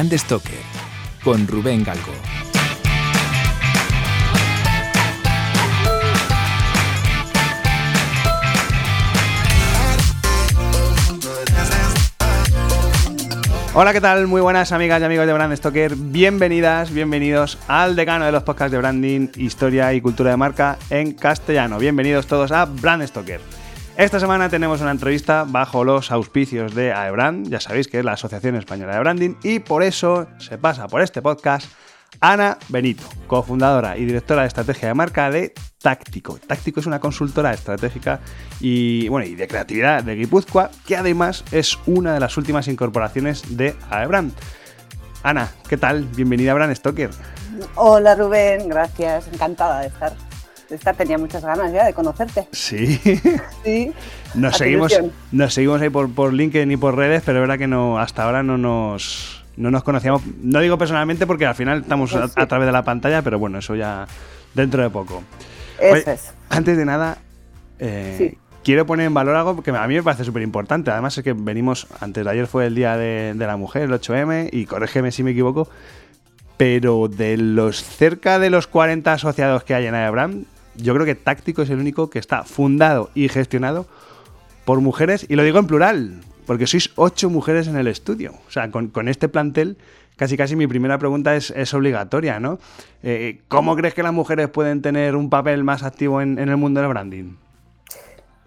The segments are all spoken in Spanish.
Brand Stoker con Rubén Galgo. Hola, ¿qué tal? Muy buenas amigas y amigos de Brand Stoker. Bienvenidas, bienvenidos al decano de los podcasts de branding, historia y cultura de marca en castellano. Bienvenidos todos a Brand Stoker. Esta semana tenemos una entrevista bajo los auspicios de AEBRAND, ya sabéis que es la Asociación Española de Branding, y por eso se pasa por este podcast Ana Benito, cofundadora y directora de estrategia de marca de Táctico. Táctico es una consultora estratégica y, bueno, y de creatividad de Guipúzcoa, que además es una de las últimas incorporaciones de AEBRAND. Ana, ¿qué tal? Bienvenida a Brand Stoker. Hola Rubén, gracias, encantada de estar. De estar tenía muchas ganas ya de conocerte. Sí. Sí. Nos seguimos, nos seguimos ahí por, por LinkedIn y por redes, pero es verdad que no, hasta ahora no nos, no nos conocíamos. No digo personalmente porque al final estamos a, Pues sí. a través de la pantalla, pero bueno, eso ya dentro de poco. Eso Oye, es. Antes de nada, eh, Sí. quiero poner en valor algo que a mí me parece súper importante. Además es que venimos, antes de ayer fue el Día de, de la Mujer, el 8M, y corrígeme si me equivoco, pero de los cerca de los 40 asociados que hay en Aebrand, yo creo que Táctico es el único que está fundado y gestionado por mujeres, y lo digo en plural, porque sois ocho mujeres en el estudio. O sea, con, este plantel, casi casi mi primera pregunta es, obligatoria, ¿no? Eh, ¿Cómo crees que las mujeres pueden tener un papel más activo en, el mundo del branding?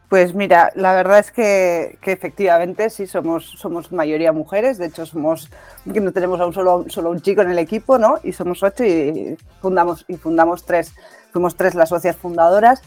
Pues mira, la verdad es que, efectivamente sí somos, somos mayoría mujeres, de hecho somos no tenemos a un solo, solo un chico en el equipo, ¿no? Y somos ocho y fundamos, y fundamos tres, fuimos tres las socias fundadoras.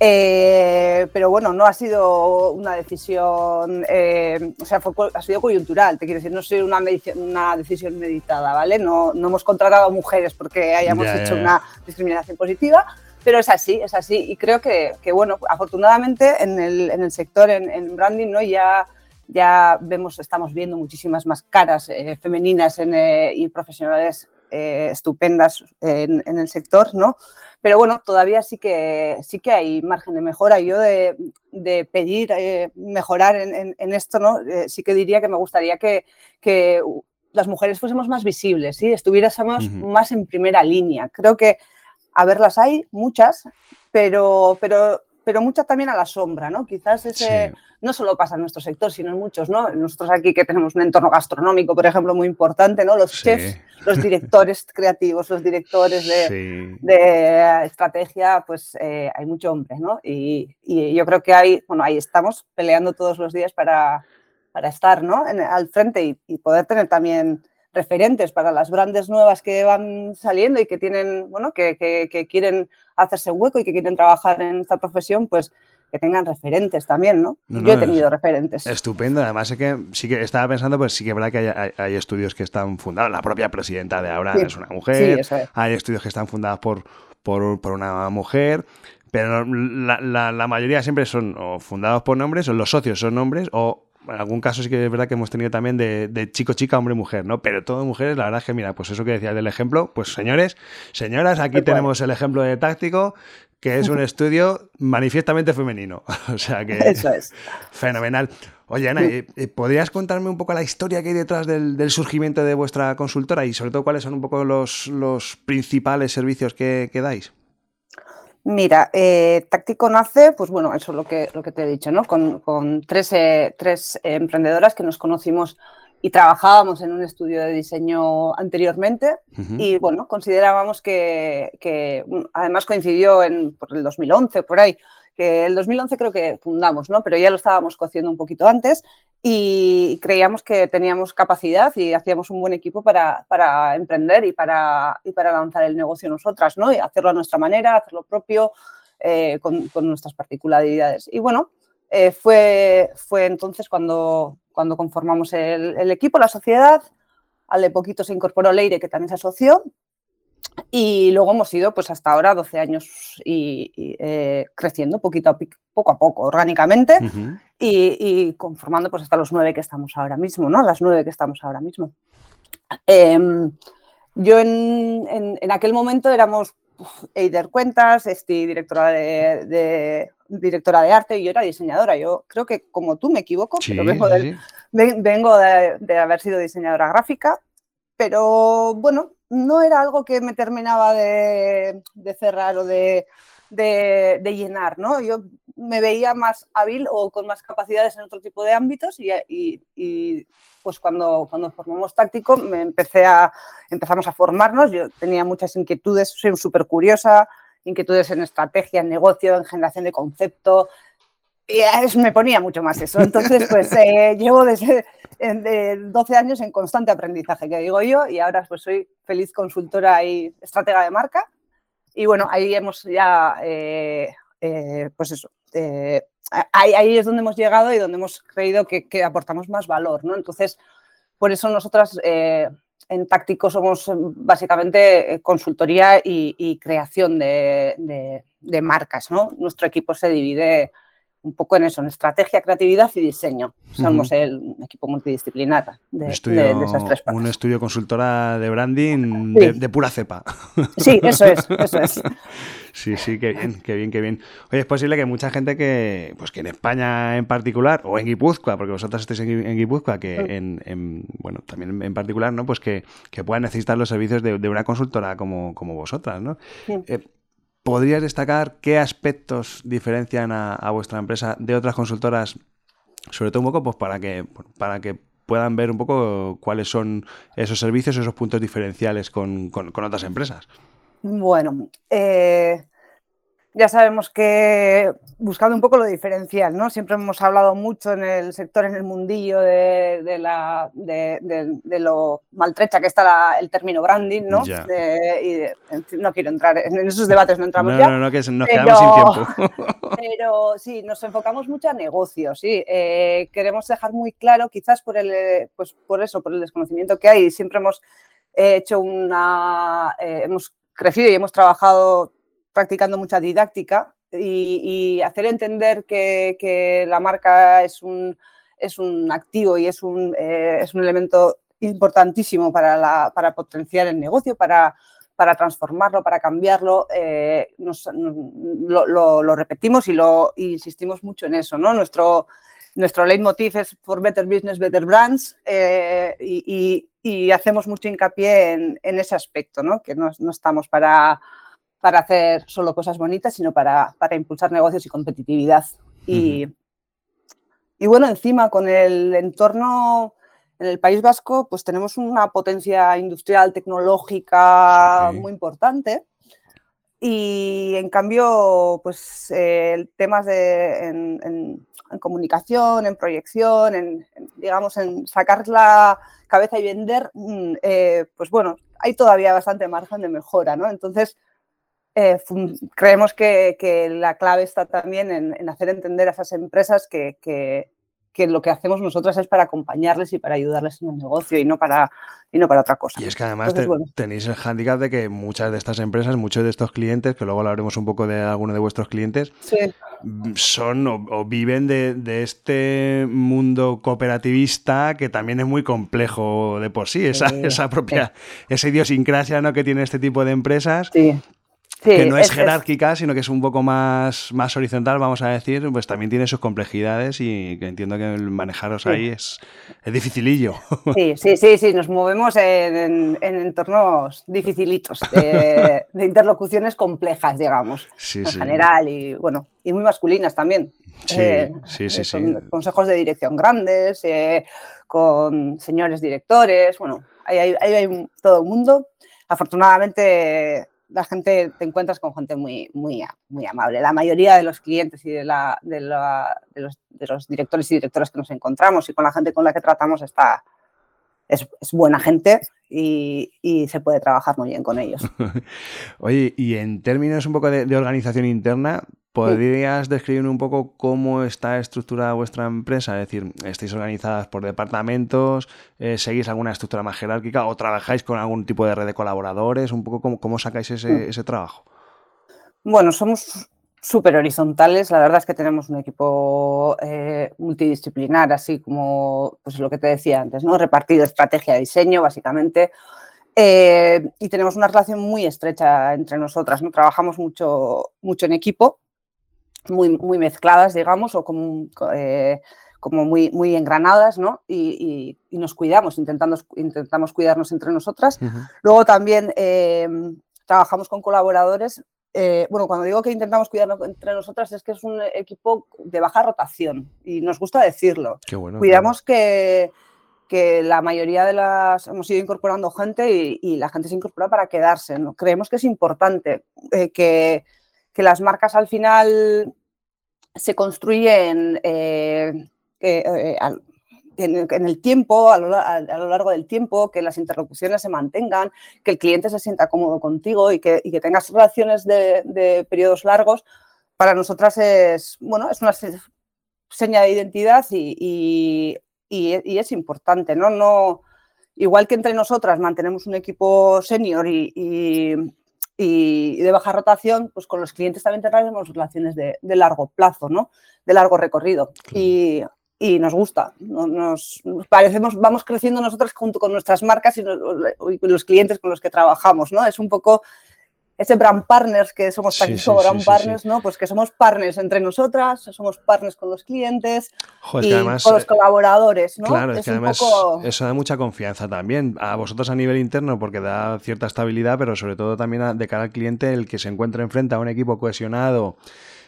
Eh, pero bueno, no ha sido una decisión, eh, o sea, fue ha sido coyuntural, te quiero decir, no ha sido una, una decisión meditada, ¿vale? No, no hemos contratado a mujeres porque hayamos Ya, hecho una discriminación positiva, pero es así, es así. Y creo que, que, bueno, afortunadamente en el, en el sector, en, en branding, ¿no? ya, ya vemos, estamos viendo muchísimas más caras eh, femeninas en, eh, y profesionales eh, estupendas en, en el sector, ¿no? Pero bueno, todavía sí que, sí que hay margen de mejora. Yo de, de pedir eh, mejorar en, en- en esto, ¿no? Eh, sí que diría que me gustaría que, que las mujeres fuésemos más visibles, ¿sí? estuviésemos más en primera línea. Creo que a ver, las hay muchas, pero, pero, pero muchas también a la sombra, ¿no? Quizás ese Sí. no solo pasa en nuestro sector, sino en muchos, ¿no? Nosotros aquí que tenemos un entorno gastronómico, por ejemplo, muy importante, ¿no? Los Sí. chefs, los directores creativos, los directores de, Sí. de estrategia, pues eh, hay mucho hombre, ¿no? Y, y yo creo que hay, bueno, ahí estamos peleando todos los días para, para estar, ¿no? En- al frente y, y poder tener también referentes para las grandes nuevas que van saliendo y que tienen, bueno, que, que- que quieren hacerse hueco y que quieren trabajar en esta profesión, pues que tengan referentes también, ¿no? No, Yo he tenido referentes. Estupendo, además es que sí que estaba pensando, pues sí que es verdad que hay, hay- hay estudios que están fundados, la propia presidenta de ahora Sí. es una Sí, mujer, eso es. hay estudios que están fundados por, por, por una mujer, pero la, la- la mayoría siempre son o fundados por hombres, o los socios son hombres, o en algún caso sí que es verdad que hemos tenido también de, de chico, chica, hombre, mujer, ¿no? Pero todo mujeres, la verdad es que, mira, pues eso que decías del ejemplo, pues señores, señoras, aquí tenemos el ejemplo de Táctico, que es un estudio manifiestamente femenino. o sea que... Eso es. Fenomenal. Oye, Ana, ¿podrías contarme un poco la historia que hay detrás del, del surgimiento de vuestra consultora y sobre todo cuáles son un poco los, los principales servicios que, que dais? Mira, eh, Táctico nace, pues bueno, eso es lo que, lo que te he dicho, ¿no? Con, con tres, eh, tres emprendedoras que nos conocimos y trabajábamos en un estudio de diseño anteriormente y bueno, considerábamos que, que, además coincidió en por el 2011, por ahí, que el 2011 creo que fundamos, ¿no? Pero ya lo estábamos cociendo un poquito antes y creíamos que teníamos capacidad y hacíamos un buen equipo para, para emprender y para, y para lanzar el negocio nosotras, ¿no? Y hacerlo a nuestra manera, hacerlo propio, eh, con, con nuestras particularidades. Y bueno, eh, fue, fue entonces cuando, cuando conformamos el, el equipo, la sociedad. Al de poquito se incorporó Leire, que también se asoció. Y luego hemos ido pues hasta ahora 12 años y, y, eh, creciendo poquito a, poco a poco, orgánicamente, y, y conformando pues hasta los nueve que estamos ahora mismo, ¿no? Las nueve que estamos ahora mismo. Em, yo en, en- en aquel momento éramos uf, Eider Cuentas, Esti, directora de, de- directora de arte, y yo era diseñadora. Yo creo que como tú me equivoco, Sí, pero vengo, sí, del- sí. ven- vengo de, de haber sido diseñadora gráfica, pero bueno, no era algo que me terminaba de, cerrar o de, llenar, ¿no? Yo me veía más hábil o con más capacidades en otro tipo de ámbitos y, pues cuando, cuando formamos táctico me empecé a, empezamos a formarnos, yo tenía muchas inquietudes, soy súper curiosa, inquietudes en estrategia, en negocio, en generación de concepto, y me ponía mucho más eso. Entonces, pues eh, llevo desde de 12 años en constante aprendizaje, que digo yo, y ahora pues soy feliz consultora y estratega de marca. Y bueno, ahí hemos ya, eh, eh, pues eso, ahí, ahí, es donde hemos llegado y donde hemos creído que, que aportamos más valor, ¿no? Entonces, por eso nosotras en Táctico somos básicamente consultoría y, creación de, de, de, marcas, ¿no? Nuestro equipo se divide un poco en eso, en estrategia, creatividad y diseño. Somos el equipo multidisciplinar de, esas tres partes. Un estudio consultora de branding de, pura cepa. Sí, eso es, eso es. Sí, sí, qué bien, qué bien, qué bien. Oye, es posible que mucha gente que, pues que en España en particular, o en Guipúzcoa, porque vosotros estáis en, Guipúzcoa, que mm. en, bueno, también en particular, ¿no? Pues que, que puedan necesitar los servicios de, una consultora como, como vosotras, ¿no? Eh, ¿Podrías destacar qué aspectos diferencian a, vuestra empresa de otras consultoras? Sobre todo un poco pues, para, que, para que puedan ver un poco cuáles son esos servicios, esos puntos diferenciales con, con otras empresas. Bueno, eh, ya sabemos que buscando un poco lo diferencial, ¿no? Siempre hemos hablado mucho en el sector, en el mundillo de, la, de, lo maltrecha que está el término branding, ¿no? y no quiero entrar en esos debates, no entramos ya. No, no, que nos quedamos sin tiempo. Pero sí, nos enfocamos mucho a negocios, sí. Eh, queremos dejar muy claro, quizás por, el, pues por eso, por el desconocimiento que hay, siempre hemos hecho una... Eh, hemos crecido y hemos trabajado practicando mucha didáctica y, hacer entender que, la marca es un, es un activo y es un, eh, es un elemento importantísimo para, para potenciar el negocio, para, para transformarlo, para cambiarlo, eh, lo, repetimos y lo insistimos mucho en eso. ¿no? Nuestro, nuestro leitmotiv es For Better Business, Better Brands eh, y, hacemos mucho hincapié en, ese aspecto, ¿no? que no estamos para para hacer solo cosas bonitas, sino para, impulsar negocios y competitividad. Y, bueno, encima con el entorno en el País Vasco, pues tenemos una potencia industrial, tecnológica muy importante. Y en cambio, pues eh, temas de en, comunicación, en proyección, en, digamos, en sacar la cabeza y vender, mm, eh, pues bueno, hay todavía bastante margen de mejora, ¿no? Entonces, eh, creemos que, la clave está también en, hacer entender a esas empresas que, lo que hacemos nosotras es para acompañarles y para ayudarles en el negocio y no para, y no para otra cosa. Y es que además tenéis el hándicap de que muchas de estas empresas, muchos de estos clientes, que luego hablaremos un poco de alguno de vuestros clientes, son o, viven de, este mundo cooperativista que también es muy complejo de por sí, esa, esa propia, esa idiosincrasia ¿no? que tiene este tipo de empresas. Sí que no es, jerárquica, sino que es un poco más, más horizontal, vamos a decir, pues también tiene sus complejidades y que entiendo que el manejaros ahí es, es, dificilillo. Sí, sí, sí, sí, nos movemos en, entornos dificilitos, de, interlocuciones complejas, digamos, en general, y bueno, y muy masculinas también. Sí, eh, sí, sí, sí. Consejos de dirección grandes, eh, con señores directores, bueno, ahí hay, hay todo el mundo. Afortunadamente la gente, te encuentras con gente muy, muy, muy amable. La mayoría de los clientes y de, la, de, los, de, los, directores y directoras que nos encontramos y con la gente con la que tratamos está, es, buena gente y, se puede trabajar muy bien con ellos. Oye, y en términos un poco de, organización interna, ¿podrías describir un poco cómo está estructurada vuestra empresa? Es decir, ¿estáis organizadas por departamentos? Eh, ¿Seguís alguna estructura más jerárquica? ¿O trabajáis con algún tipo de red de colaboradores? ¿Un poco cómo, cómo sacáis ese, mm. ese trabajo? Bueno, somos súper horizontales. La verdad es que tenemos un equipo eh, multidisciplinar, así como pues lo que te decía antes, ¿no? Repartido estrategia, diseño, básicamente. Eh, y tenemos una relación muy estrecha entre nosotras, ¿no? Trabajamos mucho, mucho en equipo, muy, muy mezcladas, digamos, o con, eh, como muy, muy engranadas, ¿no? Y, nos cuidamos, intentamos, intentamos cuidarnos entre nosotras. Luego también eh, trabajamos con colaboradores. Eh, bueno, cuando digo que intentamos cuidarnos entre nosotras es que es un equipo de baja rotación y nos gusta decirlo. Cuidamos que, que la mayoría de las hemos ido incorporando gente y, la gente se incorpora para quedarse. ¿no? Creemos que es importante eh, que, que, las marcas al final se construyen eh, eh, en, el tiempo, a lo, largo del tiempo, que las interlocuciones se mantengan, que el cliente se sienta cómodo contigo y que, tengas relaciones de, periodos largos, para nosotras es, bueno, es una seña de identidad y, es importante, ¿no? ¿no? Igual que entre nosotras mantenemos un equipo senior y, de baja rotación, pues con los clientes también tenemos relaciones de, largo plazo, ¿no? De largo recorrido. Y, y nos gusta. Nos, parecemos, vamos creciendo nosotros junto con nuestras marcas y, los clientes con los que trabajamos, ¿no? Es un poco ese brand partners que somos sí, sí, brand partners, ¿no? Pues que somos partners entre nosotras, somos partners con los clientes y con los eh, colaboradores, ¿no? Claro, es, que además eso da mucha confianza también a vosotros a nivel interno porque da cierta estabilidad, pero sobre todo también de cara al cliente el que se encuentre enfrente a un equipo cohesionado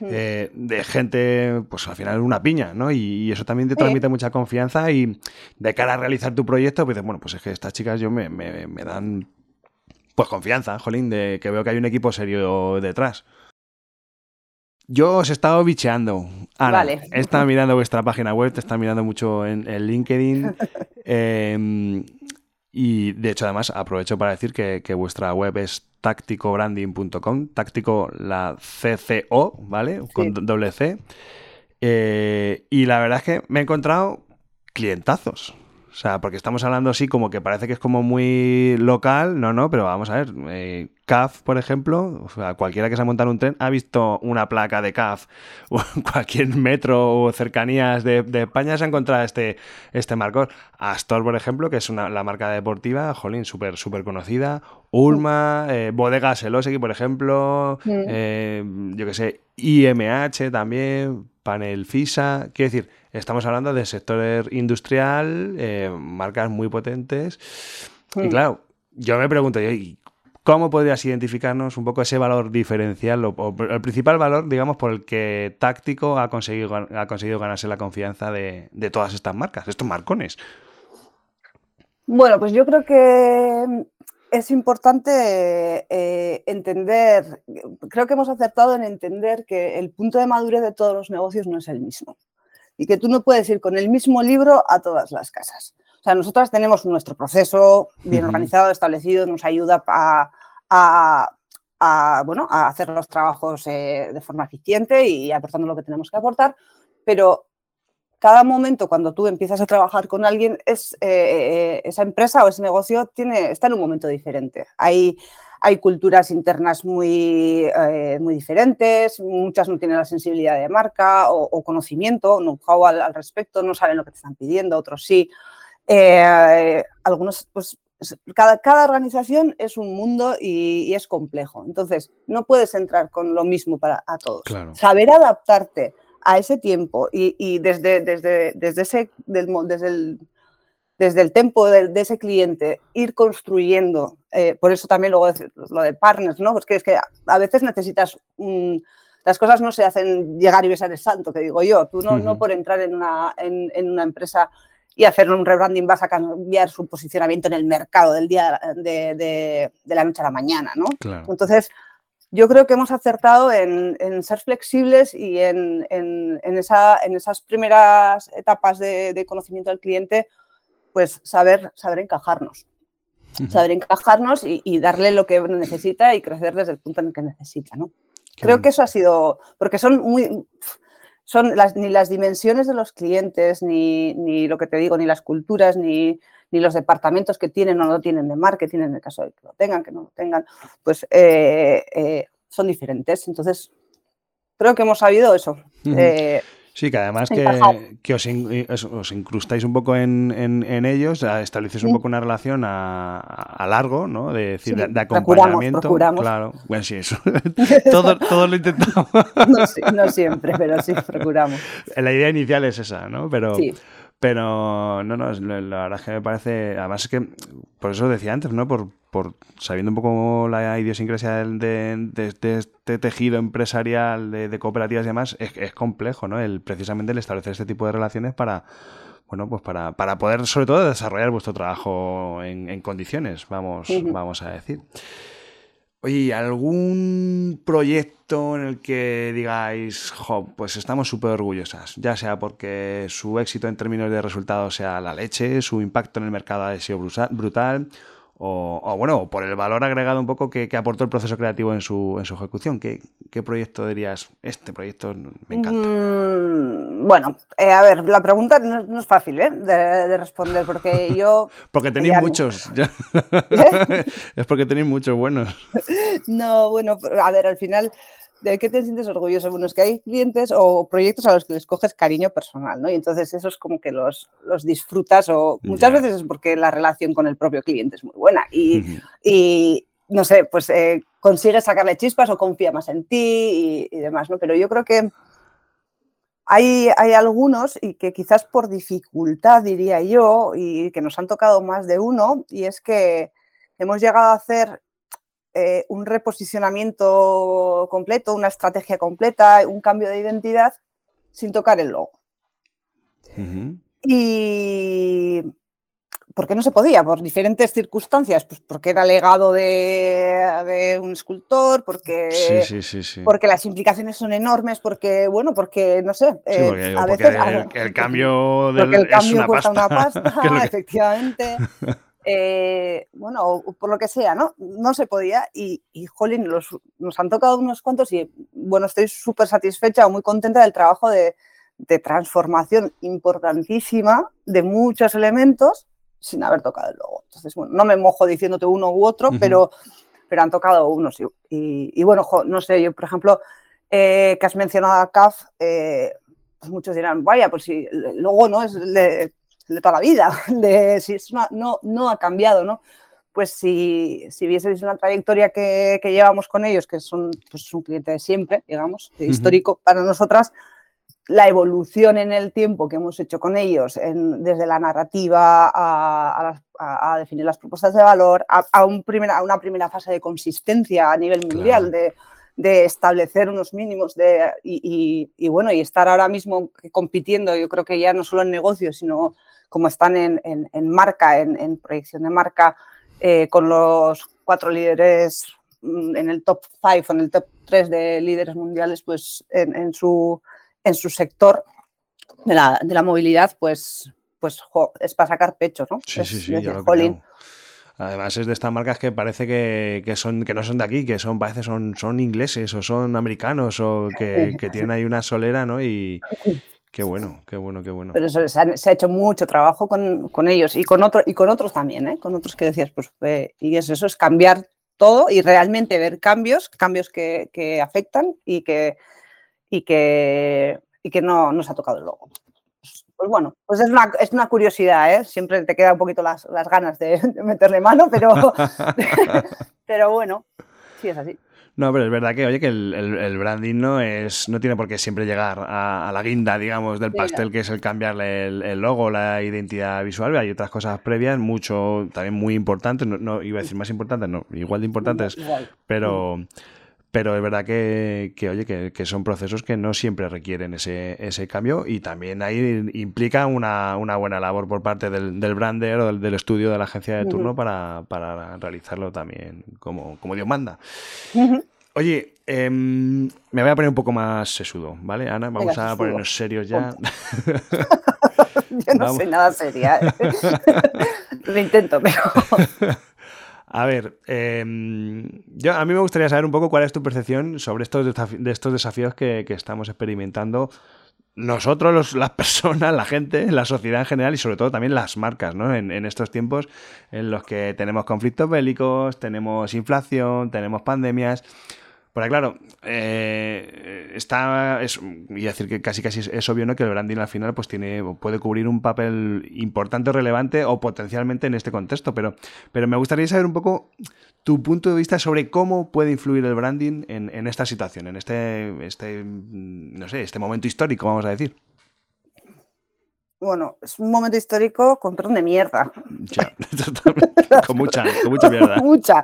eh, de gente, pues al final una piña, ¿no? Y, eso también te transmite mucha confianza y de cara a realizar tu proyecto, pues bueno, pues es que estas chicas yo me, dan pues confianza, jolín, de que veo que hay un equipo serio detrás. Yo os he estado bicheando. Ana, vale. he estado mirando vuestra página web, te estado mirando mucho en, LinkedIn. Em, y de hecho, además, aprovecho para decir que, vuestra web es tácticobranding.com, táctico la CCO, ¿vale? Con doble C. Eh, y la verdad es que me he encontrado clientazos. O sea, porque estamos hablando así como que parece que es como muy local, no, no, pero vamos a ver, eh, CAF, por ejemplo, o sea, cualquiera que se ha montado un tren ha visto una placa de CAF o en cualquier metro o cercanías de, España se ha encontrado este, este marcor. Astor, por ejemplo, que es una, la marca deportiva, jolín, súper, súper conocida. Ulma, eh, Bodegas Elosegui, por ejemplo, eh, yo qué sé, IMH también, Panel FISA, quiero decir, Estamos hablando del sector industrial, eh, marcas muy potentes. Y hmm. claro, yo me pregunto, ¿cómo podrías identificarnos un poco ese valor diferencial o, el principal valor, digamos, por el que Táctico ha conseguido, ha conseguido ganarse la confianza de, todas estas marcas, estos marcones? Bueno, pues yo creo que es importante eh, entender, creo que hemos acertado en entender que el punto de madurez de todos los negocios no es el mismo y que tú no puedes ir con el mismo libro a todas las casas. O sea, nosotras tenemos nuestro proceso bien organizado, establecido, nos ayuda a, bueno, a hacer los trabajos eh, de forma eficiente y aportando lo que tenemos que aportar, pero cada momento cuando tú empiezas a trabajar con alguien, es, eh, eh, esa empresa o ese negocio tiene, está en un momento diferente. Hay, hay culturas internas muy, eh, muy diferentes, muchas no tienen la sensibilidad de marca o, conocimiento, know-how al, respecto, no saben lo que te están pidiendo, otros sí. Eh, algunos, pues, cada, cada, organización es un mundo y, es complejo. Entonces, no puedes entrar con lo mismo para a todos. Saber adaptarte a ese tiempo y, desde, desde, desde, ese, desde el desde el tiempo de, ese cliente, ir construyendo, eh, por eso también luego lo de partners, ¿no? Porque es que a veces necesitas, las cosas no se hacen llegar y besar el santo, que digo yo, tú no, no por entrar en una, en, una empresa y hacer un rebranding vas a cambiar su posicionamiento en el mercado del día de, la noche a la mañana, ¿no? Entonces, yo creo que hemos acertado en, ser flexibles y en, esa, en esas primeras etapas de, conocimiento del cliente, pues saber, saber encajarnos. Saber encajarnos y, darle lo que necesita y crecer desde el punto en el que necesita, ¿no? Creo que eso ha sido, porque son muy, son las, ni las dimensiones de los clientes, ni, ni, lo que te digo, ni las culturas, ni, ni, los departamentos que tienen o no tienen de marketing, en el caso de que lo tengan, que no lo tengan, pues eh, eh, son diferentes. Entonces, creo que hemos sabido eso. Sí, que además que, que os, os, incrustáis un poco en, en, ellos, establecéis un poco una relación a, a largo, ¿no? De, decir, de, acompañamiento. Procuramos, Claro, bueno, sí, eso. todo, todo, lo intentamos. no, no, siempre, pero sí, procuramos. La idea inicial es esa, ¿no? Pero, sí. Pero no, no, la verdad es que me parece. Además es que, por eso decía antes, ¿no? Por, por sabiendo un poco la idiosincrasia de, de, este tejido empresarial de, cooperativas y demás, es, es, complejo, ¿no? El, precisamente el establecer este tipo de relaciones para. Bueno, pues para, para poder, sobre todo, desarrollar vuestro trabajo en, en condiciones, vamos, vamos a decir. Oye, ¿algún proyecto en el que digáis, jo, pues estamos súper orgullosas? Ya sea porque su éxito en términos de resultados sea la leche, su impacto en el mercado ha sido brutal, o, bueno, por el valor agregado un poco que, aportó el proceso creativo en su, en su ejecución. ¿Qué, proyecto dirías? Este proyecto me encanta. Mm, bueno, eh, a ver, la pregunta no, es fácil ¿eh? de, responder porque yo... porque tenéis muchos. es porque tenéis muchos buenos. no, bueno, a ver, al final ¿de qué te sientes orgulloso? Bueno, es que hay clientes o proyectos a los que les coges cariño personal, ¿no? Y entonces eso es como que los, los disfrutas o muchas veces es porque la relación con el propio cliente es muy buena y, y no sé, pues eh, consigues sacarle chispas o confía más en ti y, demás, ¿no? Pero yo creo que hay, hay, algunos y que quizás por dificultad, diría yo, y que nos han tocado más de uno, y es que hemos llegado a hacer eh, un reposicionamiento completo, una estrategia completa, un cambio de identidad sin tocar el logo. Y ¿por qué no se podía? Por diferentes circunstancias, pues porque era legado de, un escultor, porque, porque las implicaciones son enormes, porque, bueno, porque, no sé, eh, a veces... El, cambio, del, el cambio cuesta una pasta, efectivamente. Eh, bueno, por lo que sea, ¿no? No se podía y, y jolín, nos han tocado unos cuantos y, bueno, estoy súper satisfecha o muy contenta del trabajo de, transformación importantísima de muchos elementos sin haber tocado el logo. Entonces, bueno, no me mojo diciéndote uno u otro, pero, pero han tocado unos. Y, y, bueno, no sé, yo, por ejemplo, eh, que has mencionado a CAF, eh, pues muchos dirán, vaya, pues si el logo no es de toda la vida, de si es no, no ha cambiado, ¿no? Pues si, si vieseis una trayectoria que, que, llevamos con ellos, que son pues, un cliente de siempre, digamos, histórico para nosotras, la evolución en el tiempo que hemos hecho con ellos, en, desde la narrativa a, a, definir las propuestas de valor, a, un primera, a, una primera fase de consistencia a nivel mundial, de, de, establecer unos mínimos de, y, y, y, bueno, y estar ahora mismo compitiendo, yo creo que ya no solo en negocios, sino como están en, marca, en, proyección de marca, eh, con los cuatro líderes mm, en el top 5 o en el top 3 de líderes mundiales, pues en, su, en su sector de la, movilidad, pues, pues es para sacar pecho, ¿no? Sí, sí, sí, Además es de estas marcas que parece que, son, que no son de aquí, que son, parece son, son ingleses o son americanos o que, que tienen ahí una solera, ¿no? Y, Qué bueno, qué bueno, qué bueno. Pero se, ha, hecho mucho trabajo con, ellos y con, otro, y con otros también, ¿eh? con otros que decías, pues, y es eso, es cambiar todo y realmente ver cambios, cambios que, afectan y que, y que, y que no nos ha tocado el logo. Pues bueno, pues es una, es una curiosidad, ¿eh? siempre te queda un poquito las, ganas de, de meterle mano, pero, pero bueno, sí es así. No, pero es verdad que, oye, que el, branding no es no tiene por qué siempre llegar a, la guinda, digamos, del pastel, que es el cambiarle el, logo, la identidad visual. Hay otras cosas previas, mucho, también muy importantes, no, iba a decir más importantes, no, igual de importantes, pero... Pero es verdad que, oye, que, son procesos que no siempre requieren ese, ese cambio y también ahí implica una, buena labor por parte del, del brander o del, estudio de la agencia de turno para, realizarlo también como, como Dios manda. Oye, em, me voy a poner un poco más sesudo, ¿vale, Ana? Vamos a ponernos serios ya. Yo no sé nada seria. ¿eh? Lo intento, pero... A ver, em, yo, a mí me gustaría saber un poco cuál es tu percepción sobre estos, de estos desafíos que, estamos experimentando nosotros, las personas, la gente, la sociedad en general y sobre todo también las marcas, ¿no? En, estos tiempos en los que tenemos conflictos bélicos, tenemos inflación, tenemos pandemias. Porque claro, eh, está, es, y decir que casi casi es, obvio ¿no? que el branding al final pues tiene, puede cubrir un papel importante o relevante o potencialmente en este contexto, pero, pero me gustaría saber un poco tu punto de vista sobre cómo puede influir el branding en, en esta situación, en este, este, no sé, este momento histórico, vamos a decir bueno, es un momento histórico con perdón de mierda. con mucha, con mucha mierda. mucha.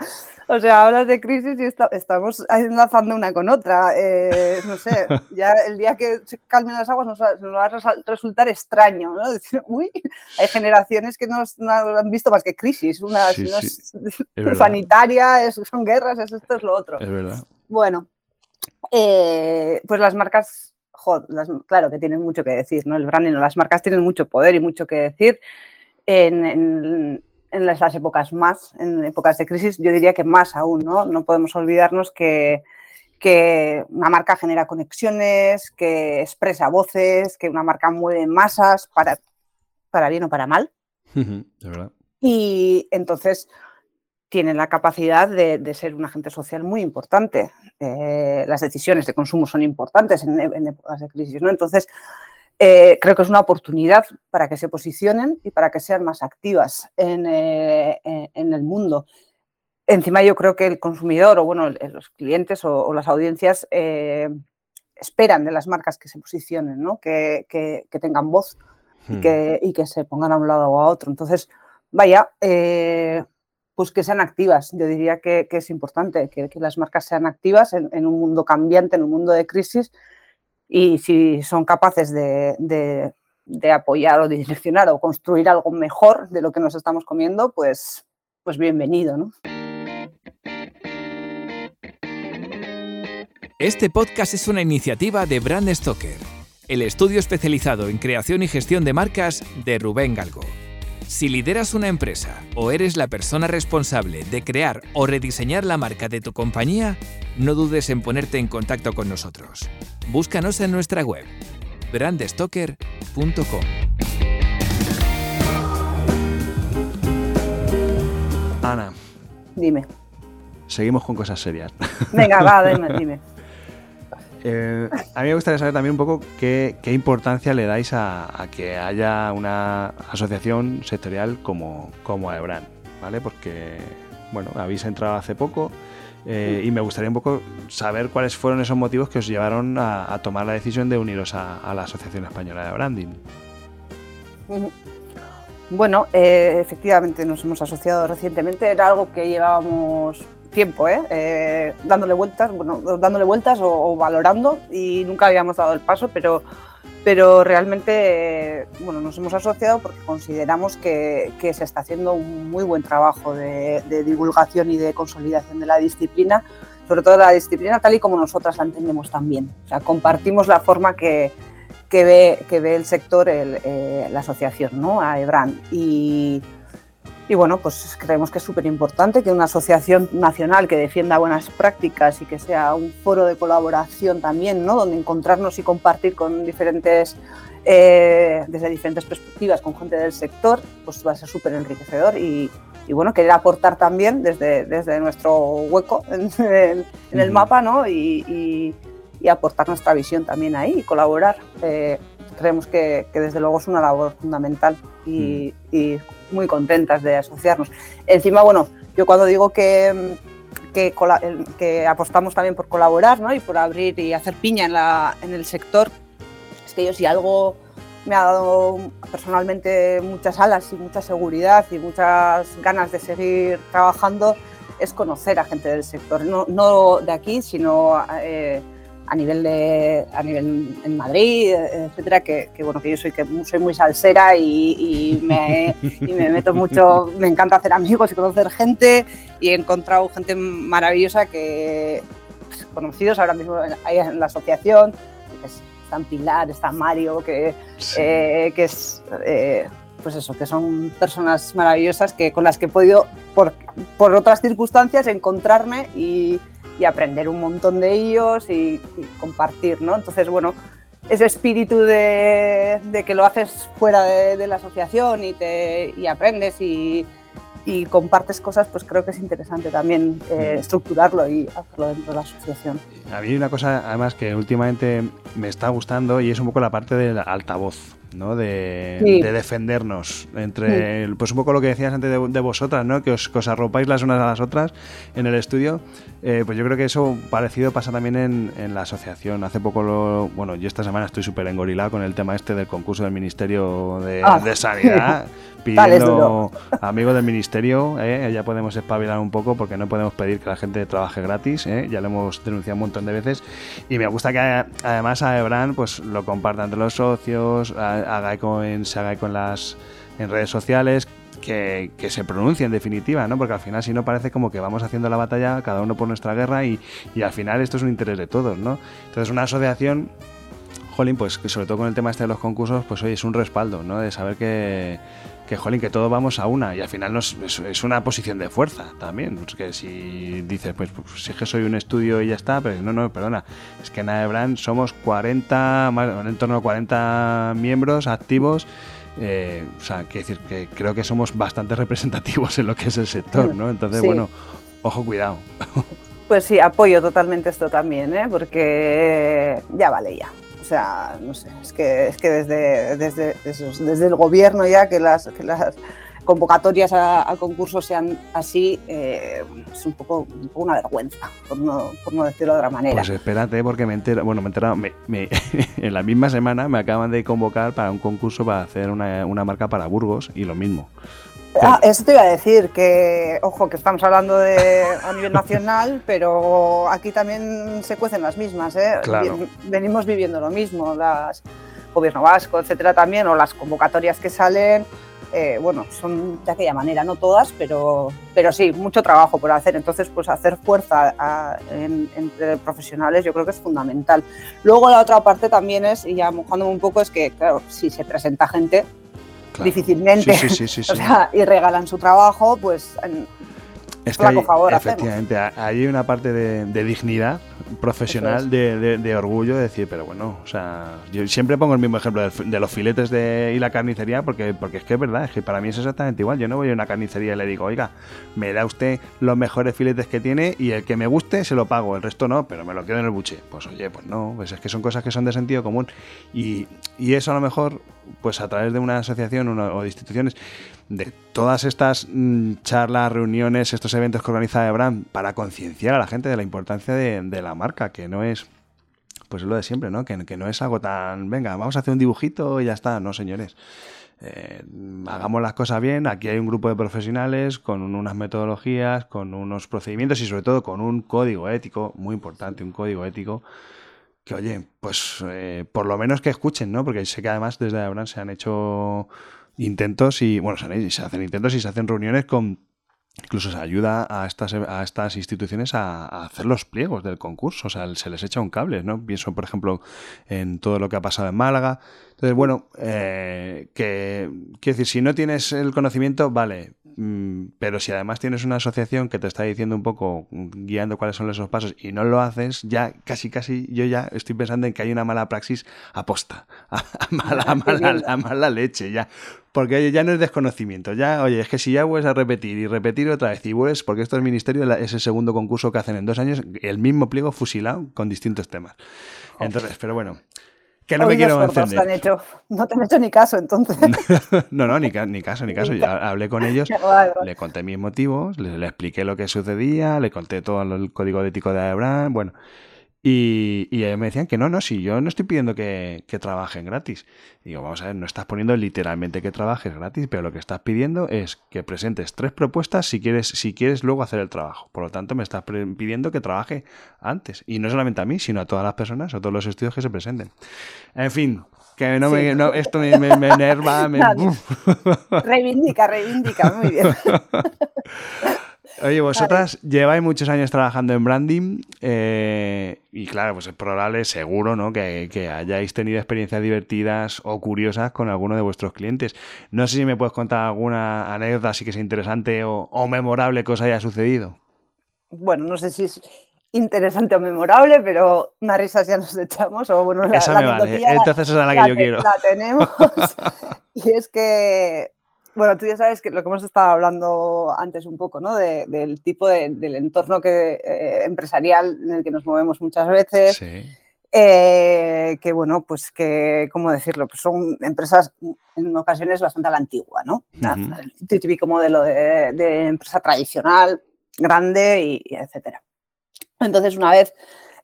O sea, hablas de crisis y estamos enlazando una con otra. Eh, no sé, ya el día que se calmen las aguas nos, va a resultar extraño, ¿no? Decir, uy, hay generaciones que no, han visto más que crisis. Una, es, sanitaria, son guerras, es esto, es lo otro. Es verdad. Bueno, eh, pues las marcas claro que tienen mucho que decir, ¿no? El branding, las marcas tienen mucho poder y mucho que decir en, las, épocas más, en épocas de crisis, yo diría que más aún, ¿no? No podemos olvidarnos que, que una marca genera conexiones, que expresa voces, que una marca mueve masas para, para bien o para mal. Y entonces tienen la capacidad de, ser un agente social muy importante. Eh, las decisiones de consumo son importantes en, épocas de crisis, ¿no? Entonces, eh, creo que es una oportunidad para que se posicionen y para que sean más activas en, eh, el mundo. Encima, yo creo que el consumidor o bueno, los clientes o, las audiencias esperan de las marcas que se posicionen, ¿no? que, tengan voz y, hmm. que, se pongan a un lado o a otro. Entonces, vaya, pues que sean activas. Yo diría que, es importante que, las marcas sean activas en, un mundo cambiante, en un mundo de crisis, y si son capaces de, apoyar o direccionar o construir algo mejor de lo que nos estamos comiendo, pues, pues bienvenido. ¿no? Este podcast es una iniciativa de Brand Stoker, el estudio especializado en creación y gestión de marcas de Rubén Galgo. Si lideras una empresa o eres la persona responsable de crear o rediseñar la marca de tu compañía, no dudes en ponerte en contacto con nosotros. Búscanos en nuestra web brandstoker.com. Ana. Dime. Seguimos con cosas serias. Venga, va, dime. dime. Eh, a mí me gustaría saber también un poco qué, importancia le dais a, que haya una asociación sectorial como, como AEBRAN, ¿vale? Porque, bueno, habéis entrado hace poco eh, y me gustaría un poco saber cuáles fueron esos motivos que os llevaron a, tomar la decisión de uniros a, la Asociación Española de Branding. Bueno, eh, efectivamente nos hemos asociado recientemente, era algo que llevábamos tiempo, ¿eh? ¿eh? dándole vueltas, bueno, dándole vueltas o, valorando y nunca habíamos dado el paso, pero, pero realmente bueno, nos hemos asociado porque consideramos que, que se está haciendo un muy buen trabajo de, divulgación y de consolidación de la disciplina, sobre todo la disciplina tal y como nosotras la entendemos también. O sea, compartimos la forma que, que, ve, que ve el sector, el, eh, la asociación, ¿no? a EBRAN. Y, y bueno, pues creemos que es súper importante que una asociación nacional que defienda buenas prácticas y que sea un foro de colaboración también, ¿no? donde encontrarnos y compartir con diferentes, eh, desde diferentes perspectivas con gente del sector, pues va a ser súper enriquecedor y, bueno, querer aportar también desde, desde nuestro hueco en, el, mapa ¿no? y, aportar nuestra visión también ahí y colaborar. Eh, creemos que, desde luego es una labor fundamental y, muy contentas de asociarnos. Encima, bueno, yo cuando digo que, que, apostamos también por colaborar ¿no? y por abrir y hacer piña en, la, en el sector, es que yo si algo me ha dado personalmente muchas alas y mucha seguridad y muchas ganas de seguir trabajando es conocer a gente del sector, no, no de aquí, sino eh, a nivel de a nivel en Madrid, etcétera, que, bueno, que yo soy que soy muy salsera y, me, me, meto mucho, me encanta hacer amigos y conocer gente y he encontrado gente maravillosa que pues, conocidos ahora mismo hay en la asociación, que están Pilar, está Mario, que, eh, que es eh, pues eso, que son personas maravillosas que con las que he podido por, por otras circunstancias encontrarme y y aprender un montón de ellos y, compartir, ¿no? Entonces, bueno, ese espíritu de, que lo haces fuera de, la asociación y, te, y aprendes y, y compartes cosas, pues creo que es interesante también eh, estructurarlo y hacerlo dentro de la asociación. A mí hay una cosa además que últimamente me está gustando y es un poco la parte del altavoz. ¿No? De, defendernos entre pues un poco lo que decías antes de, vosotras ¿no? que, os, que, os, arropáis las unas a las otras en el estudio eh, pues yo creo que eso parecido pasa también en, en la asociación hace poco lo, bueno yo esta semana estoy súper engorilado con el tema este del concurso del Ministerio de, ah. de Sanidad pidiendo amigos del ministerio, ¿eh? ya podemos espabilar un poco porque no podemos pedir que la gente trabaje gratis, ¿eh? ya lo hemos denunciado un montón de veces y me gusta que además a Ebran pues lo compartan entre los socios, haga eco en, se haga eco en las en redes sociales, que, que, se pronuncie en definitiva, ¿no? Porque al final si no parece como que vamos haciendo la batalla cada uno por nuestra guerra y, y al final esto es un interés de todos, ¿no? Entonces una asociación, jolín, pues que sobre todo con el tema este de los concursos, pues hoy es un respaldo, ¿no? De saber que, que, jolín, que todos vamos a una y al final nos, es, una posición de fuerza también. Porque si dices, pues, pues, si es que soy un estudio y ya está, pero no, no, perdona, es que en Aebran somos 40, más, en torno a 40 miembros activos. Eh, o sea, que decir que creo que somos bastante representativos en lo que es el sector, ¿no? Entonces, bueno, ojo, cuidado. Pues sí, apoyo totalmente esto también, ¿eh? porque ya vale ya. O sea, no sé, es que, es que desde, desde, desde el gobierno ya que las, que las convocatorias a, concursos sean así, eh, es un poco, una vergüenza, por no, por no, decirlo de otra manera. Pues espérate, porque me entero, bueno, me he enterado, me, en la misma semana me acaban de convocar para un concurso para hacer una, una marca para Burgos y lo mismo. Ah, eso te iba a decir, que, ojo, que estamos hablando de a nivel nacional, pero aquí también se cuecen las mismas, ¿eh? Venimos viviendo lo mismo, las gobierno vasco, etcétera, también, o las convocatorias que salen, eh, bueno, son de aquella manera, no todas, pero, pero sí, mucho trabajo por hacer. Entonces, pues hacer fuerza entre profesionales yo creo que es fundamental. Luego la otra parte también es, y ya mojándome un poco, es que, claro, si se presenta gente, difícilmente. o sea, y regalan su trabajo, pues es que hay, efectivamente, hay una parte de, dignidad profesional, de, orgullo de decir, pero bueno, o sea, yo siempre pongo el mismo ejemplo de, los filetes de, y la carnicería porque, porque es que es verdad, es que para mí es exactamente igual. Yo no voy a una carnicería y le digo, oiga, me da usted los mejores filetes que tiene y el que me guste se lo pago, el resto no, pero me lo quedo en el buche. Pues oye, pues no, pues es que son cosas que son de sentido común y, y eso a lo mejor, pues a través de una asociación o de instituciones, de todas estas mm, charlas, reuniones, estos eventos que organiza Ebran para concienciar a la gente de la importancia de, la marca, que no es, pues es lo de siempre, ¿no? Que, que, no es algo tan, venga, vamos a hacer un dibujito y ya está, no señores. Eh, hagamos las cosas bien, aquí hay un grupo de profesionales con unas metodologías, con unos procedimientos y sobre todo con un código ético, muy importante, un código ético que oye, pues eh, por lo menos que escuchen, ¿no? Porque sé que además desde Ebran se han hecho intentos y, bueno, se hacen intentos y se hacen reuniones con Incluso se ayuda a estas, a estas instituciones a, hacer los pliegos del concurso, o sea, se les echa un cable, ¿no? Pienso, por ejemplo, en todo lo que ha pasado en Málaga. Entonces, bueno, eh, que, quiero decir, si no tienes el conocimiento, vale, pero si además tienes una asociación que te está diciendo un poco, guiando cuáles son esos pasos y no lo haces, ya casi, casi, yo ya estoy pensando en que hay una mala praxis aposta, a, mala, mala, a mala leche, ya. Porque ya no es desconocimiento, ya, oye, es que si ya vuelves a repetir y repetir otra vez y vuelves, porque esto es el ministerio, es el segundo concurso que hacen en dos años, el mismo pliego fusilado con distintos temas. Entonces, pero bueno, que no me quiero encender. No te han hecho ni caso, entonces. no, no, ni, ni caso, ni caso. Ya hablé con ellos, le conté mis motivos, le, expliqué lo que sucedía, le conté todo el código ético de Abraham, bueno, y, y me decían que no, no, si yo no estoy pidiendo que, trabajen gratis. digo, vamos a ver, no estás poniendo literalmente que trabajes gratis, pero lo que estás pidiendo es que presentes tres propuestas si quieres, si quieres luego hacer el trabajo. Por lo tanto, me estás pidiendo que trabaje antes. Y no solamente a mí, sino a todas las personas, a todos los estudios que se presenten. En fin, que no me, no, esto me, me, enerva. Me... reivindica, reivindica, muy bien. Oye, vosotras lleváis muchos años trabajando en branding eh, y claro, pues es probable, seguro, ¿no? Que, hayáis tenido experiencias divertidas o curiosas con alguno de vuestros clientes. No sé si me puedes contar alguna anécdota así que sea interesante o, memorable que os haya sucedido. Bueno, no sé si es interesante o memorable, pero unas risas ya nos echamos. O bueno, esa me vale. Entonces esa es la que yo quiero. La tenemos. y es que bueno, tú ya sabes que lo que hemos estado hablando antes un poco, ¿no? del tipo de, del entorno que, eh, empresarial en el que nos movemos muchas veces. Sí. Eh, que bueno, pues que, ¿cómo decirlo? Pues son empresas en ocasiones bastante a la antigua, ¿no? El típico modelo de, empresa tradicional, grande y, etcétera. Entonces, una vez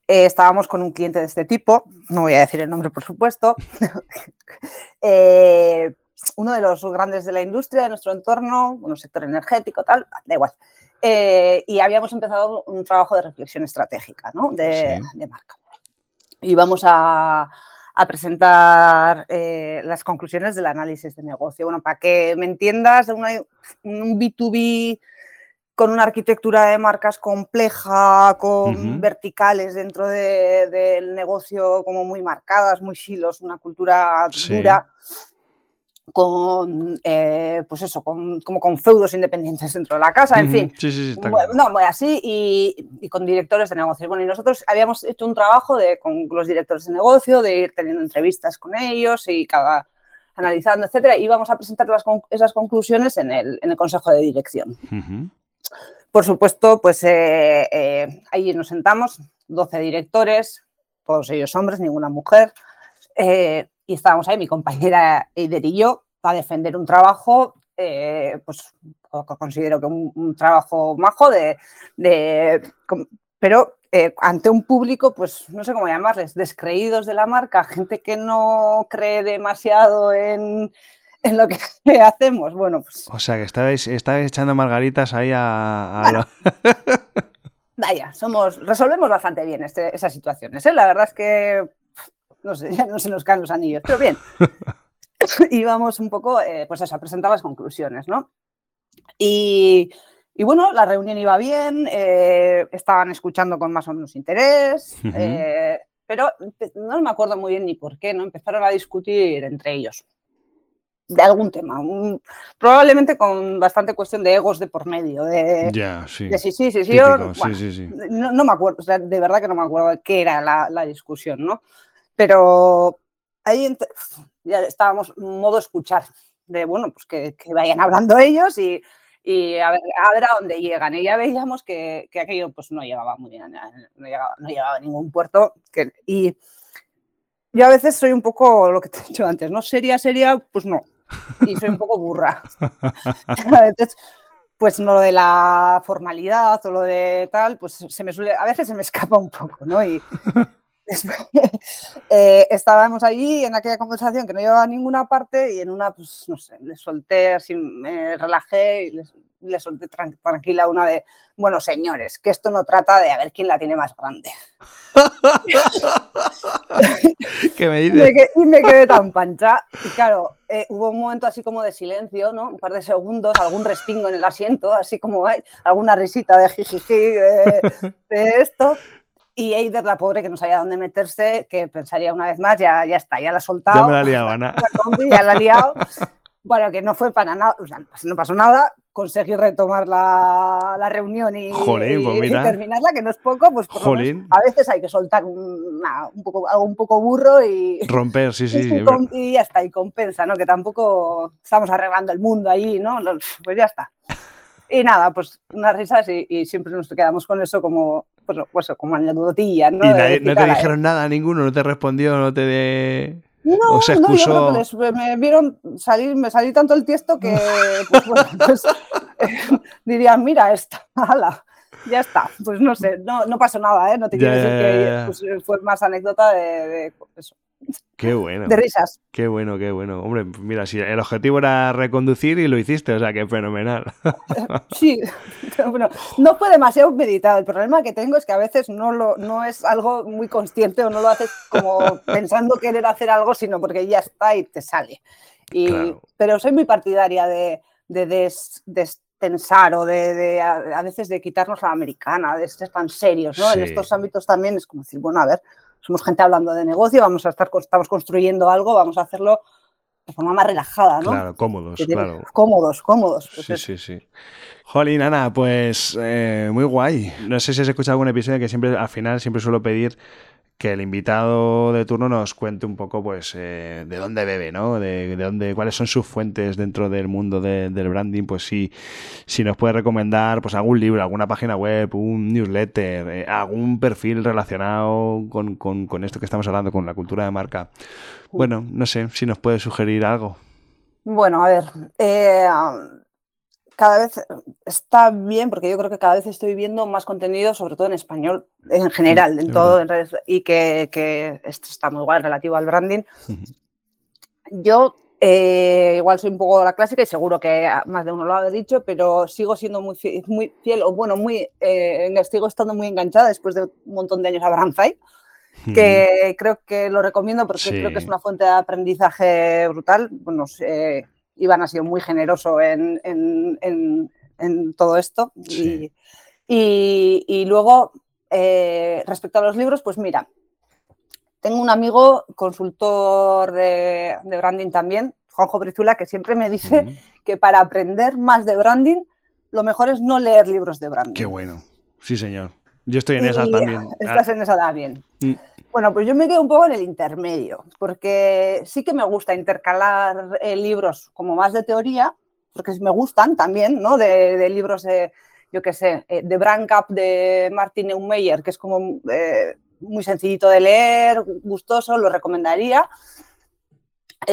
eh, estábamos con un cliente de este tipo, no voy a decir el nombre, por supuesto, eh, uno de los grandes de la industria de nuestro entorno, un sector energético, tal, da igual. y habíamos empezado un trabajo de reflexión estratégica ¿no? de, de marca y vamos a, presentar eh, las conclusiones del análisis de negocio. Bueno, para que me entiendas, un B2B con una arquitectura de marcas compleja, con verticales dentro del negocio como muy marcadas, muy silos, una cultura dura con, eh, pues eso, con, como con feudos independientes dentro de la casa, en fin. Sí, sí, sí, No, muy así y, con directores de negocio. Bueno, y nosotros habíamos hecho un trabajo de, con los directores de negocio, de ir teniendo entrevistas con ellos y cada analizando, etcétera, y íbamos a presentar esas conclusiones en el, en el Consejo de Dirección. Por supuesto, pues eh, eh, ahí nos sentamos, 12 directores, todos ellos hombres, ninguna mujer, y estábamos ahí, mi compañera Eider y yo, para defender un trabajo, eh, pues considero que un, trabajo majo, de, pero eh, ante un público, pues no sé cómo llamarles, descreídos de la marca, gente que no cree demasiado en, lo que hacemos. Bueno, pues. O sea que estabais, echando margaritas ahí a. Vaya, somos, resolvemos bastante bien este, esas situaciones. ¿eh? La verdad es que no sé, ya no se nos caen los anillos, pero bien. Íbamos un poco, eh, pues eso, a presentar las conclusiones, ¿no? Y, bueno, la reunión iba bien, eh, estaban escuchando con más o menos interés, eh, pero no me acuerdo muy bien ni por qué, ¿no? Empezaron a discutir entre ellos de algún tema, probablemente con bastante cuestión de egos de por medio, de, ya, sí. sí, sí, sí, sí, no, me acuerdo, o sea, de verdad que no me acuerdo de qué era la, la discusión, ¿no? Pero ahí ya estábamos en modo escuchar, de bueno, pues que, vayan hablando ellos y, a, ver, a, dónde llegan. Y ya veíamos que, aquello pues no llegaba muy bien, no llegaba, a ningún puerto. y yo a veces soy un poco lo que te he dicho antes, ¿no? Seria, seria, pues no. Y soy un poco burra. a veces, pues lo de la formalidad o lo de tal, pues se me suele, a veces se me escapa un poco, ¿no? Y, eh, estábamos allí en aquella conversación que no llevaba a ninguna parte y en una, pues no sé, le solté así, me relajé y le, solté tranquila una de, bueno, señores, que esto no trata de a ver quién la tiene más grande. ¿Qué me dices? y me quedé tan pancha. Y claro, eh, hubo un momento así como de silencio, ¿no? Un par de segundos, algún respingo en el asiento, así como hay alguna risita de jijiji de esto. Y Eider, la pobre, que no sabía dónde meterse, que pensaría una vez más, ya, ya está, ya la ha soltado. Ya me la liado, Ana. Ya la ha liado. Bueno, que no fue para nada, o sea, no pasó nada, conseguí retomar la, la reunión y, pues terminarla, que no es poco, pues por a veces hay que soltar un, un poco, algo un poco burro y... Romper, sí, sí. Y, y, ya está, y compensa, ¿no? Que tampoco estamos arreglando el mundo ahí, ¿no? Pues ya está. Y nada, pues unas risas y, siempre nos quedamos con eso como, pues, pues como anecdotilla, ¿no? ¿Y no te dijeron nada ninguno? ¿No te respondió? ¿No te de... No, no, yo creo que me vieron salir, me salí tanto el tiesto que pues, bueno, pues, dirían, mira esta, ala, ya está. Pues no sé, no, no pasó nada, ¿eh? No te quiero decir que pues, fue más anécdota de, de eso. Qué bueno. De risas. Qué bueno, qué bueno. Hombre, mira, si el objetivo era reconducir y lo hiciste, o sea, qué fenomenal. Sí, bueno, no fue demasiado meditado. El problema que tengo es que a veces no, lo, no es algo muy consciente o no lo haces como pensando querer hacer algo, sino porque ya está y te sale. Y, Pero soy muy partidaria de, de destensar o de, a, veces de quitarnos la americana, de ser tan serios, ¿no? En estos ámbitos también es como decir, bueno, a ver, somos gente hablando de negocio, vamos a estar, estamos construyendo algo, vamos a hacerlo de forma más relajada, ¿no? Claro, cómodos, claro. Cómodos, cómodos. Pues sí, sí, sí. Jolín, Ana, pues eh, muy guay. No sé si has escuchado algún episodio que siempre, al final, siempre suelo pedir que el invitado de turno nos cuente un poco, pues, eh, de dónde bebe, ¿no? De, dónde, cuáles son sus fuentes dentro del mundo del branding, pues sí, si nos puede recomendar, pues, algún libro, alguna página web, un newsletter, eh, algún perfil relacionado con, con, esto que estamos hablando, con la cultura de marca. Bueno, no sé si nos puede sugerir algo. Bueno, a ver, eh, cada vez está bien, porque yo creo que cada vez estoy viendo más contenido, sobre todo en español, en general, en todo, en redes, y que, esto está muy guay relativo al branding. Yo eh, igual soy un poco la clásica y seguro que más de uno lo ha dicho, pero sigo siendo muy fiel, muy fiel o bueno, muy, eh, sigo estando muy enganchada después de un montón de años a Branzai, que creo que lo recomiendo porque creo que es una fuente de aprendizaje brutal. Bueno, eh, Iván ha sido muy generoso en, todo esto. Y, luego, eh, respecto a los libros, pues mira, tengo un amigo consultor de, branding también, Juanjo Brizula, que siempre me dice que para aprender más de branding, lo mejor es no leer libros de branding. Qué bueno. Sí, señor. Yo estoy en esa también. Estás en esa también. Mm. Bueno, pues yo me quedo un poco en el intermedio, porque sí que me gusta intercalar eh, libros como más de teoría, porque me gustan también, ¿no? De, libros de, yo qué sé, eh, de Brand Up de Martin Neumeyer, que es como eh, muy sencillito de leer, gustoso, lo recomendaría.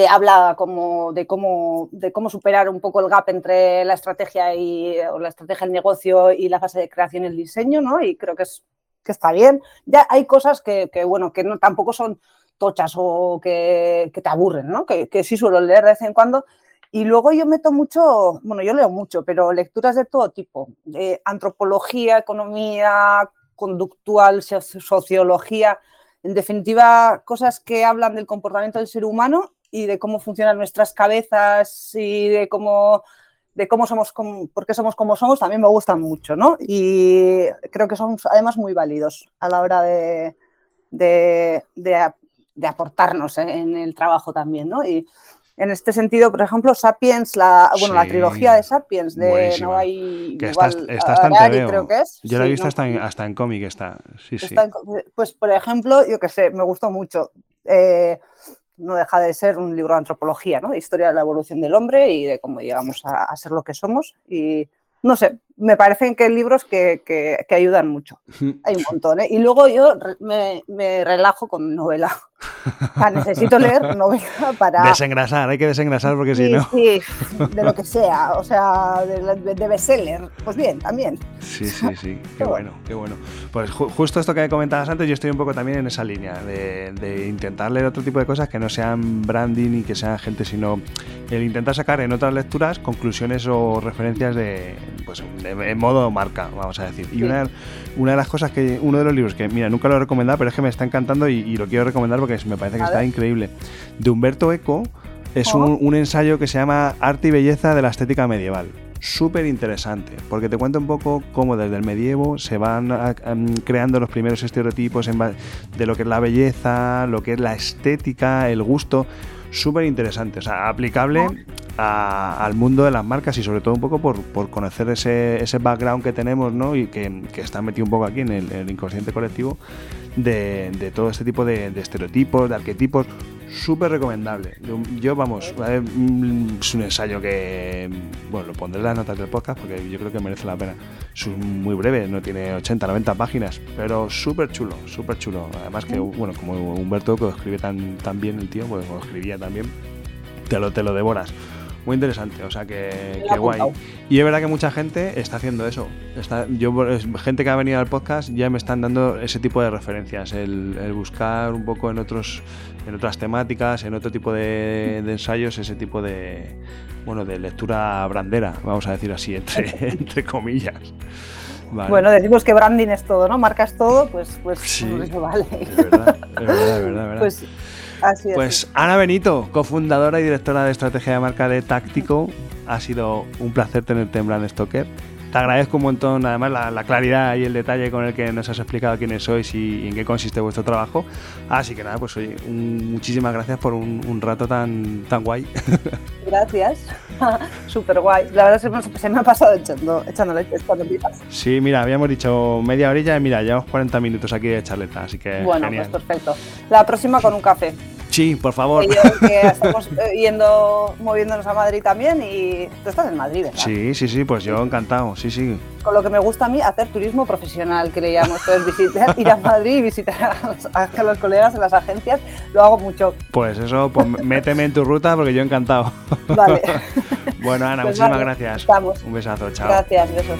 Habla como de, cómo, de cómo superar un poco el gap entre la estrategia y la estrategia del negocio y la fase de creación y el diseño, ¿no? Y creo que es que está bien. Ya hay cosas que, bueno, que no, tampoco son tochas o que, te aburren, ¿no? Que, sí suelo leer de vez en cuando. Y luego yo meto mucho, bueno, yo leo mucho, pero lecturas de todo tipo, de antropología, economía, conductual, sociología, en definitiva, cosas que hablan del comportamiento del ser humano y de cómo funcionan nuestras cabezas y de cómo de cómo somos, por qué somos como somos, también me gustan mucho, ¿no? Y creo que son además muy válidos a la hora de, de, aportarnos en el trabajo también, ¿no? Y en este sentido, por ejemplo, Sapiens, la, bueno, la trilogía de Sapiens de no hay que está, está creo que es. Yo la he visto hasta, en, hasta en cómic, está. Sí, sí. pues, por ejemplo, yo que sé, me gustó mucho. Eh, no deja de ser un libro de antropología, ¿no? De historia de la evolución del hombre y de cómo llegamos a, ser lo que somos. Y no sé, me parecen que hay libros que, que, ayudan mucho. Hay un montón, ¿eh? Y luego yo me, me relajo con novela. necesito leer novela para... Desengrasar, hay que desengrasar porque si no... Sí, de lo que sea, o sea, de, de, bestseller. Pues bien, también. Sí, sí, sí, qué bueno, qué bueno. Pues justo esto que comentabas antes, yo estoy un poco también en esa línea, de, de, intentar leer otro tipo de cosas que no sean branding y que sean gente, sino el intentar sacar en otras lecturas conclusiones o referencias de, pues, en modo marca, vamos a decir. Y una, una de las cosas que, uno de los libros que, mira, nunca lo he recomendado, pero es que me está encantando y, lo quiero recomendar porque me parece que está increíble, de Humberto Eco, es un, ensayo que se llama Arte y Belleza de la Estética Medieval. Súper interesante, porque te cuenta un poco cómo desde el medievo se van creando los primeros estereotipos de lo que es la belleza, lo que es la estética, el gusto súper interesante, o sea, aplicable al mundo de las marcas y sobre todo un poco por, conocer ese, ese, background que tenemos ¿no? y que, está metido un poco aquí en el, inconsciente colectivo de, todo este tipo de, estereotipos, de arquetipos, súper recomendable. Yo, vamos, mm, es un ensayo que, bueno, lo pondré en las notas del podcast porque yo creo que merece la pena. Es muy breve, no tiene 80, 90 páginas, pero súper chulo, súper chulo. Además que, bueno, como Humberto que escribe tan, tan bien el tío, pues lo escribía también, te lo, te lo devoras muy interesante, o sea que, guay. Y es verdad que mucha gente está haciendo eso. Está, yo, gente que ha venido al podcast ya me están dando ese tipo de referencias, el, buscar un poco en otros, en otras temáticas, en otro tipo de, ensayos, ese tipo de bueno, de lectura brandera, vamos a decir así, entre, entre comillas. Bueno, decimos que branding es todo, ¿no? Marcas todo, pues, pues, pues eso vale. Es verdad, es verdad, es verdad. Pues, pues Ana Benito, cofundadora y directora de estrategia de marca de Táctico, ha sido un placer tenerte en Brand Stoker. te agradezco un montón, además, la, claridad y el detalle con el que nos has explicado quiénes sois y, en qué consiste vuestro trabajo. Así que nada, pues oye, muchísimas gracias por un, rato tan, tan guay. Gracias, súper guay. La verdad es que se me ha pasado echando, echando cuando pipas. Sí, mira, habíamos dicho media horilla y mira, llevamos 40 minutos aquí de charleta, así que. Bueno, pues perfecto. La próxima con un café. Sí, por favor. que estamos eh, yendo, moviéndonos a Madrid también y tú estás en Madrid, ¿verdad? Sí, sí, sí, pues yo encantado, sí, sí. Con lo que me gusta a mí, hacer turismo profesional, que le llamo, es visitar, ir a Madrid y visitar a los, colegas en las agencias, lo hago mucho. Pues eso, pues méteme en tu ruta porque yo encantado. Vale. bueno, Ana, pues muchísimas gracias. Estamos. Un besazo, chao. Gracias, besos.